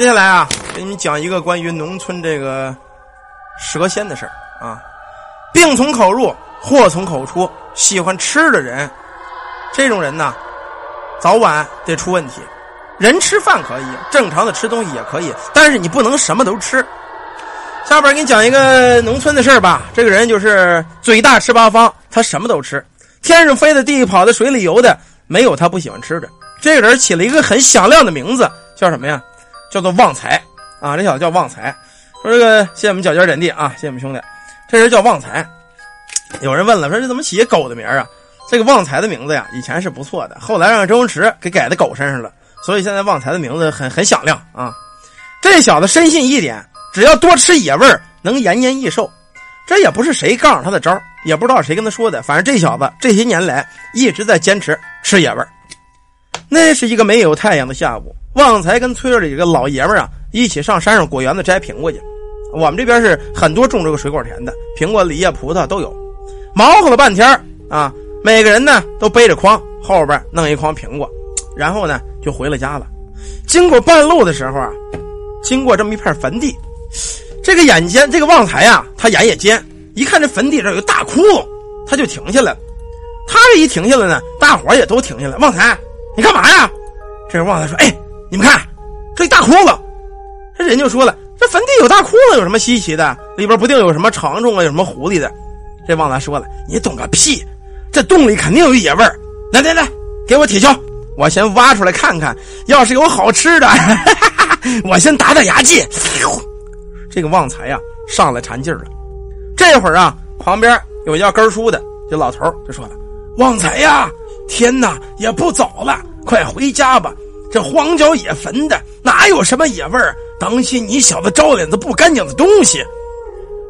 接下来啊，给你们讲一个关于农村这个蛇仙的事儿啊。病从口入，祸从口出。喜欢吃的人，这种人呢，早晚得出问题。人吃饭可以，正常的吃东西也可以，但是你不能什么都吃。下边给你讲一个农村的事儿吧。这个人就是嘴大吃八方，他什么都吃，天上飞的、地里跑的、水里游的，没有他不喜欢吃的。这个人起了一个很响亮的名字，叫什么呀？叫做旺财啊！这小子叫旺财。说这个，谢谢我们脚尖点地啊！谢谢我们兄弟。这人叫旺财。有人问了，说这怎么起狗的名啊？这个旺财的名字呀，以前是不错的，后来让周星驰给改在狗身上了。所以现在旺财的名字很很响亮啊！这小子深信一点，只要多吃野味儿能延年益寿。这也不是谁告诉他的招也不知道谁跟他说的，反正这小子这些年来一直在坚持吃野味儿。那是一个没有太阳的下午，旺财跟村里几个老爷们啊一起上山上果园子摘苹果去。我们这边是很多种这个水果田的，苹果、梨呀、葡萄都有。忙活了半天啊，每个人呢都背着筐，后边弄一筐苹果，然后呢。就回了家了。经过半路的时候啊，经过这么一片坟地，这个眼尖，这个旺财呀，他眼也尖，一看这坟地这有个大窟窿，他就停下来了。他这一停下来呢，大伙也都停下来。旺财，你干嘛呀？这时旺财说：“哎，你们看，这一大窟窿。”这人就说了：“这坟地有大窟窿有什么稀奇的？里边不定有什么长虫啊，有什么狐狸的？”这旺财说了：“你懂个屁！这洞里肯定有野味儿。来来来，给我铁锹。”我先挖出来看看，要是有好吃的，我先打打牙祭。这个旺财呀，上来馋劲儿了。这会儿啊，旁边有叫根叔的，这老头就说了：“旺财呀，天哪，也不早了，快回家吧。这荒郊野坟的，哪有什么野味儿？当心你小子招脸子不干净的东西。”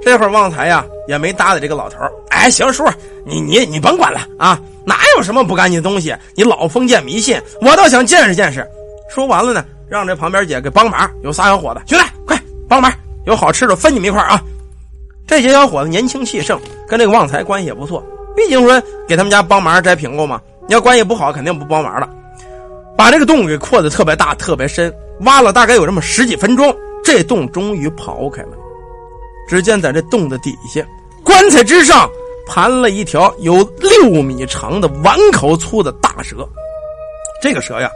这会儿旺财呀，也没搭理这个老头哎，行叔，你你你甭管了啊。哪有什么不干净的东西？你老封建迷信，我倒想见识见识。说完了呢，让这旁边姐给帮忙。有仨小伙子，兄弟，快帮忙！有好吃的分你们一块啊！这些小伙子年轻气盛，跟这个旺财关系也不错。毕竟说给他们家帮忙摘苹果嘛，你要关系不好，肯定不帮忙了。把这个洞给扩的特别大、特别深，挖了大概有这么十几分钟，这洞终于刨开了。只见在这洞的底下，棺材之上。盘了一条有六米长的碗口粗的大蛇，这个蛇呀，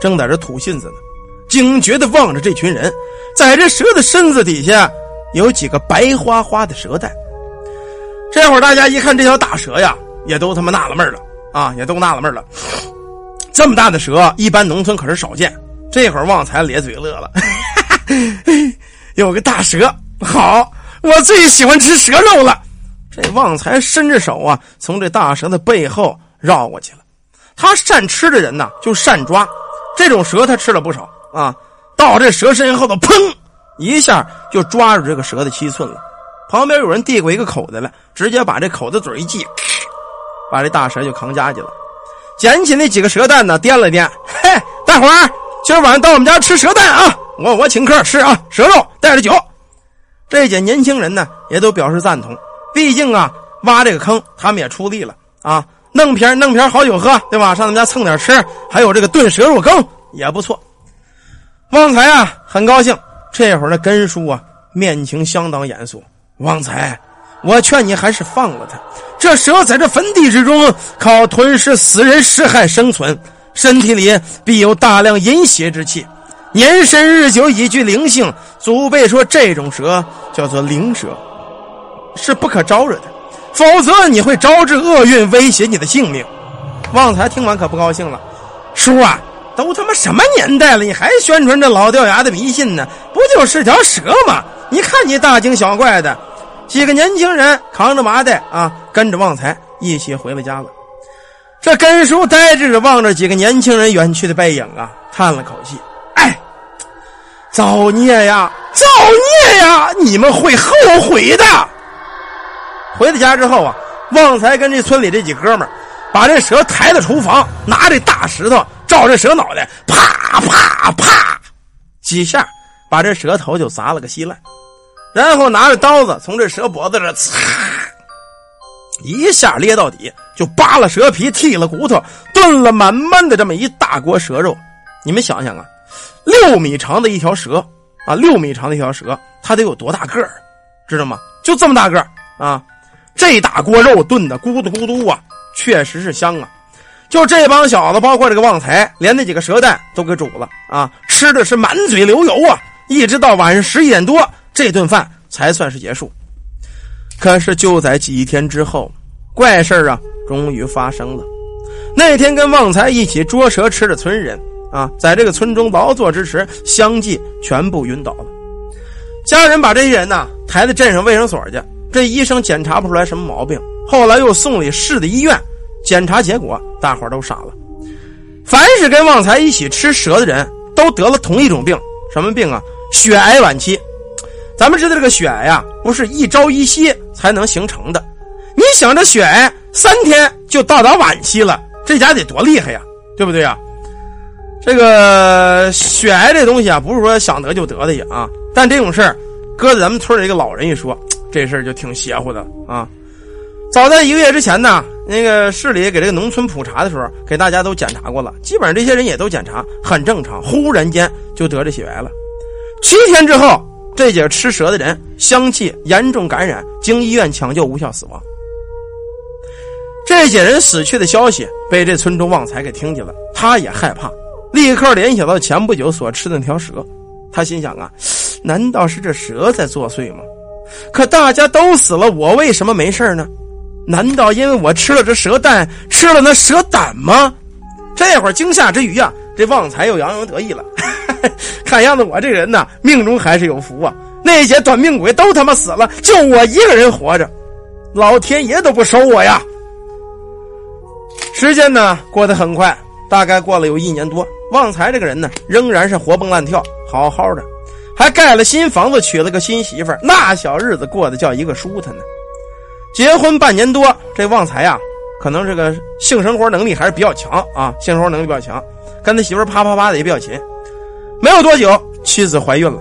正在这吐信子呢，警觉的望着这群人。在这蛇的身子底下，有几个白花花的蛇蛋。这会儿大家一看这条大蛇呀，也都他妈纳了闷了啊，也都纳了闷了。这么大的蛇，一般农村可是少见。这会儿旺财咧嘴乐了，有个大蛇，好。我最喜欢吃蛇肉了。这旺财伸着手啊，从这大蛇的背后绕过去了。他善吃的人呐，就善抓。这种蛇他吃了不少啊。到这蛇身后头，砰一下就抓住这个蛇的七寸了。旁边有人递过一个口袋来，直接把这口子嘴一系，把这大蛇就扛家去了。捡起那几个蛇蛋呢，掂了掂，嘿，大伙儿，今儿晚上到我们家吃蛇蛋啊！我我请客吃啊，蛇肉带着酒。这些年轻人呢，也都表示赞同。毕竟啊，挖这个坑，他们也出力了啊。弄瓶弄瓶好酒喝，对吧？上他们家蹭点吃，还有这个炖蛇肉羹也不错。旺财啊，很高兴。这会儿的根叔啊，面情相当严肃。旺财，我劝你还是放了他。这蛇在这坟地之中，靠吞噬死人尸骸生存，身体里必有大量阴邪之气。年深日久，已具灵性。祖辈说，这种蛇叫做灵蛇，是不可招惹的，否则你会招致厄运，威胁你的性命。旺财听完可不高兴了，叔啊，都他妈什么年代了，你还宣传这老掉牙的迷信呢？不就是条蛇吗？你看你大惊小怪的。几个年轻人扛着麻袋啊，跟着旺财一起回了家了。这根叔呆滞着望着几个年轻人远去的背影啊，叹了口气。哎造孽呀！造孽呀！你们会后悔的。回到家之后啊，旺财跟这村里这几哥们，把这蛇抬到厨房，拿这大石头照这蛇脑袋，啪啪啪几下，把这蛇头就砸了个稀烂。然后拿着刀子从这蛇脖子这擦一下咧到底，就扒了蛇皮，剔了骨头，炖了满满的这么一大锅蛇肉。你们想想啊。六米长的一条蛇啊，六米长的一条蛇，它得有多大个儿？知道吗？就这么大个儿啊！这大锅肉炖的咕嘟咕嘟啊，确实是香啊！就这帮小子，包括这个旺财，连那几个蛇蛋都给煮了啊，吃的是满嘴流油啊！一直到晚上十一点多，这顿饭才算是结束。可是就在几天之后，怪事啊，终于发生了。那天跟旺财一起捉蛇吃的村人啊，在这个村中劳作之时，相继全部晕倒了。家人把这些人呢抬到镇上卫生所去，这医生检查不出来什么毛病，后来又送里市的医院。检查结果，大伙都傻了。凡是跟旺财一起吃蛇的人，都得了同一种病，什么病啊？血癌晚期。咱们知道这个血癌呀，不是一朝一夕才能形成的。你想这血癌三天就到达晚期了，这家得多厉害呀，对不对呀？这个血癌这东西啊，不是说想得就得的呀啊。但这种事儿，搁在咱们村里一个老人一说，这事儿就挺邪乎的啊。早在一个月之前呢。那个市里给这个农村普查的时候，给大家都检查过了，基本上这些人也都检查很正常。忽然间就得这血癌了，七天之后，这几个吃蛇的人相继严重感染，经医院抢救无效死亡。这些人死去的消息被这村中旺财给听见了，他也害怕，立刻联想到前不久所吃的那条蛇，他心想啊，难道是这蛇在作祟吗？可大家都死了，我为什么没事呢？难道因为我吃了这蛇蛋，吃了那蛇胆吗？这会儿惊吓之余啊，这旺财又洋洋得意了。看样子我这人呐，命中还是有福啊！那些短命鬼都他妈死了，就我一个人活着，老天爷都不收我呀！时间呢过得很快，大概过了有一年多，旺财这个人呢，仍然是活蹦乱跳，好好的，还盖了新房子，娶了个新媳妇儿，那小日子过得叫一个舒坦呢。结婚半年多，这旺财呀，可能这个性生活能力还是比较强啊，性生活能力比较强，跟他媳妇啪啪啪的也比较勤。没有多久，妻子怀孕了，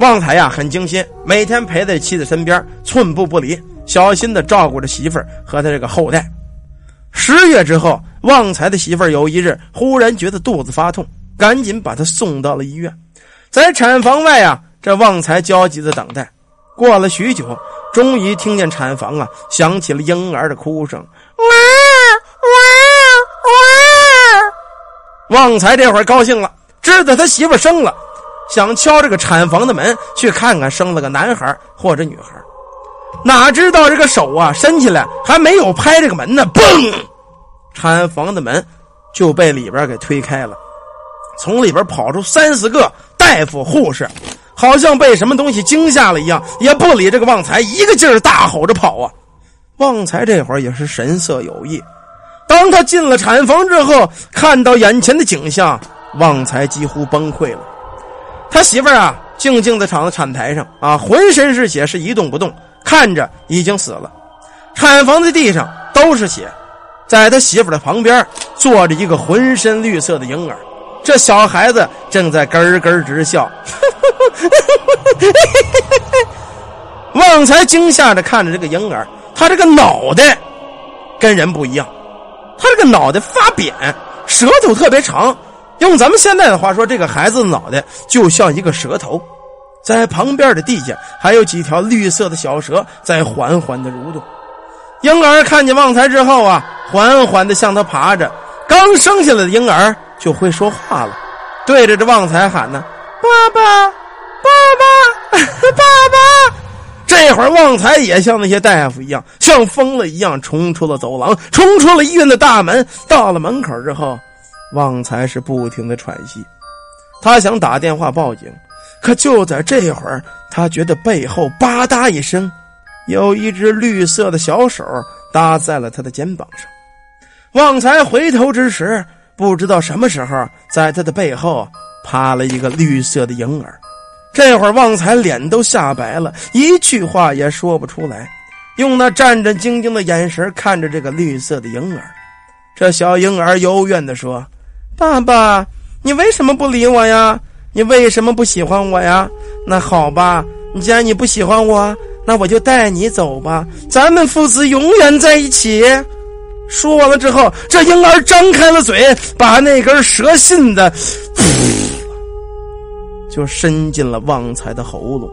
旺财呀很精心，每天陪在妻子身边，寸步不离，小心的照顾着媳妇儿和他这个后代。十月之后，旺财的媳妇儿有一日忽然觉得肚子发痛，赶紧把他送到了医院。在产房外啊，这旺财焦急的等待。过了许久。终于听见产房啊响起了婴儿的哭声，哇哇哇！旺财这会儿高兴了，知道他媳妇生了，想敲这个产房的门去看看生了个男孩或者女孩。哪知道这个手啊伸起来还没有拍这个门呢，嘣！产房的门就被里边给推开了，从里边跑出三四个大夫护士。好像被什么东西惊吓了一样，也不理这个旺财，一个劲儿大吼着跑啊！旺财这会儿也是神色有异。当他进了产房之后，看到眼前的景象，旺财几乎崩溃了。他媳妇儿啊，静静的躺在产台上啊，浑身是血，是一动不动，看着已经死了。产房的地上都是血，在他媳妇的旁边坐着一个浑身绿色的婴儿。这小孩子正在咯咯直笑，旺财惊吓着看着这个婴儿，他这个脑袋跟人不一样，他这个脑袋发扁，舌头特别长，用咱们现在的话说，这个孩子的脑袋就像一个蛇头，在旁边的地下还有几条绿色的小蛇在缓缓的蠕动。婴儿看见旺财之后啊，缓缓的向他爬着，刚生下来的婴儿。就会说话了，对着这旺财喊呢：“爸爸，爸爸，爸爸！”这会儿旺财也像那些大夫一样，像疯了一样冲出了走廊，冲出了医院的大门。到了门口之后，旺财是不停的喘息，他想打电话报警，可就在这会儿，他觉得背后吧嗒一声，有一只绿色的小手搭在了他的肩膀上。旺财回头之时。不知道什么时候，在他的背后趴了一个绿色的婴儿。这会儿，旺财脸都吓白了，一句话也说不出来，用那战战兢兢的眼神看着这个绿色的婴儿。这小婴儿幽怨地说：“爸爸，你为什么不理我呀？你为什么不喜欢我呀？那好吧，既然你不喜欢我，那我就带你走吧，咱们父子永远在一起。”说完了之后，这婴儿张开了嘴，把那根蛇信的 就伸进了旺财的喉咙。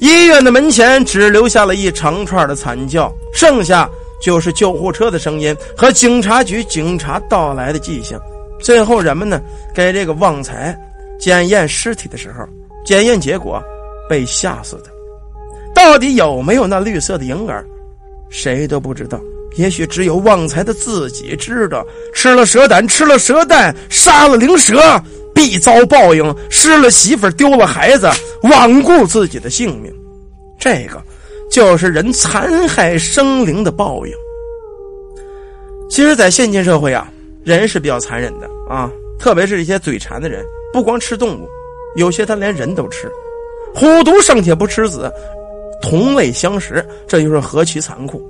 医院的门前只留下了一长串的惨叫，剩下就是救护车的声音和警察局警察到来的迹象。最后，人们呢给这个旺财检验尸体的时候，检验结果被吓死的。到底有没有那绿色的婴儿，谁都不知道。也许只有旺财的自己知道。吃了蛇胆，吃了蛇蛋，杀了灵蛇，必遭报应。失了媳妇，丢了孩子，罔顾自己的性命，这个就是人残害生灵的报应。其实，在现今社会啊，人是比较残忍的啊，特别是一些嘴馋的人，不光吃动物，有些他连人都吃。虎毒尚且不吃子，同类相食，这就是何其残酷！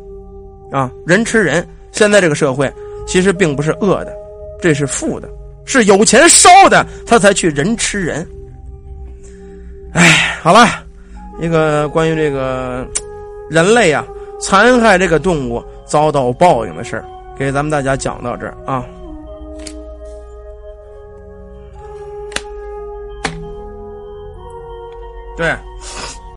啊，人吃人，现在这个社会其实并不是饿的，这是富的，是有钱烧的，他才去人吃人。哎，好了，一个关于这个人类啊残害这个动物遭到报应的事，给咱们大家讲到这儿啊。对。